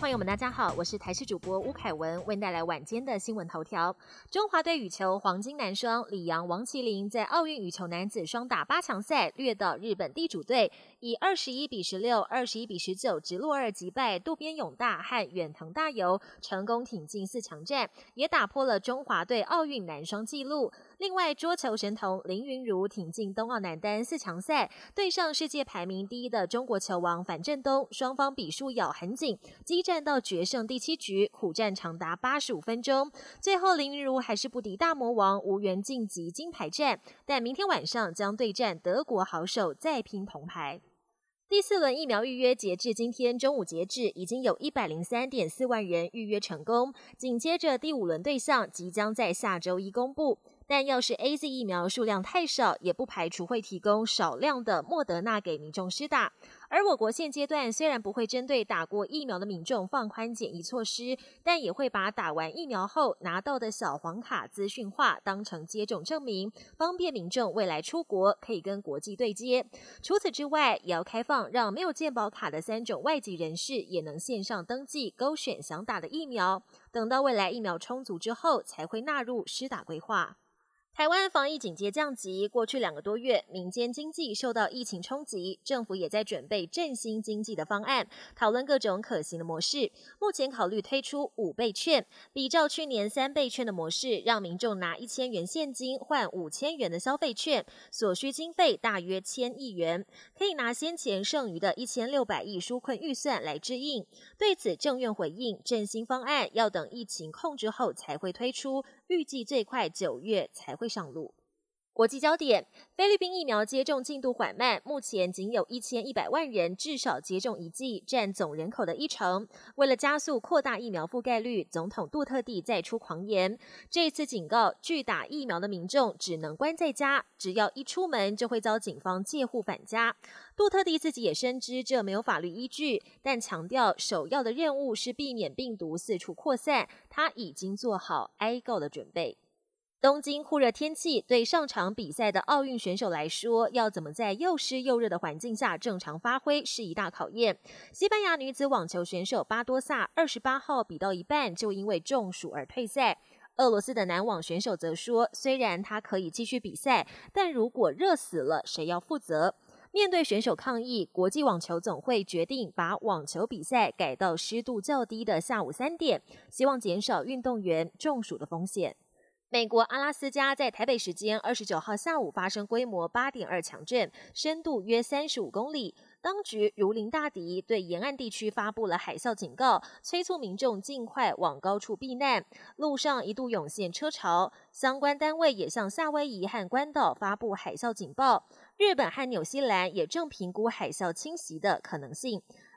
朋友们，大家好，我是台视主播吴凯文，为您带来晚间的新闻头条。中华队羽球黄金男双李阳、王麒麟在奥运羽球男子双打八强赛虐到日本地主队，以二十一比十六、二十一比十九直落二击败渡边勇大和远藤大由，成功挺进四强战，也打破了中华队奥运男双纪录。另外，桌球神童林云如挺进冬奥男单四强赛，对上世界排名第一的中国球王樊振东，双方比数咬很紧，激战到决胜第七局，苦战长达八十五分钟，最后林云如还是不敌大魔王，无缘晋级金牌战，但明天晚上将对战德国好手，再拼铜牌。第四轮疫苗预约截至今天中午截止，已经有一百零三点四万人预约成功。紧接着第五轮对象即将在下周一公布。但要是 A Z 疫苗数量太少，也不排除会提供少量的莫德纳给民众施打。而我国现阶段虽然不会针对打过疫苗的民众放宽检疫措施，但也会把打完疫苗后拿到的小黄卡资讯化，当成接种证明，方便民众未来出国可以跟国际对接。除此之外，也要开放让没有健保卡的三种外籍人士也能线上登记勾选想打的疫苗，等到未来疫苗充足之后，才会纳入施打规划。台湾防疫警戒降级，过去两个多月，民间经济受到疫情冲击，政府也在准备振兴经济的方案，讨论各种可行的模式。目前考虑推出五倍券，比照去年三倍券的模式，让民众拿一千元现金换五千元的消费券，所需经费大约千亿元，可以拿先前剩余的一千六百亿纾困预算来支应。对此，政院回应，振兴方案要等疫情控制后才会推出。预计最快九月才会上路。国际焦点：菲律宾疫苗接种进度缓慢，目前仅有一千一百万人至少接种一剂，占总人口的一成。为了加速扩大疫苗覆盖率，总统杜特地再出狂言，这次警告拒打疫苗的民众只能关在家，只要一出门就会遭警方借户返家。杜特地自己也深知这没有法律依据，但强调首要的任务是避免病毒四处扩散，他已经做好挨告的准备。东京酷热天气对上场比赛的奥运选手来说，要怎么在又湿又热的环境下正常发挥是一大考验。西班牙女子网球选手巴多萨二十八号比到一半就因为中暑而退赛。俄罗斯的男网选手则说，虽然他可以继续比赛，但如果热死了，谁要负责？面对选手抗议，国际网球总会决定把网球比赛改到湿度较低的下午三点，希望减少运动员中暑的风险。美国阿拉斯加在台北时间二十九号下午发生规模八点二强震，深度约三十五公里。当局如临大敌，对沿岸地区发布了海啸警告，催促民众尽快往高处避难。路上一度涌现车潮，相关单位也向夏威夷和关岛发布海啸警报。日本和纽西兰也正评估海啸侵袭的可能性。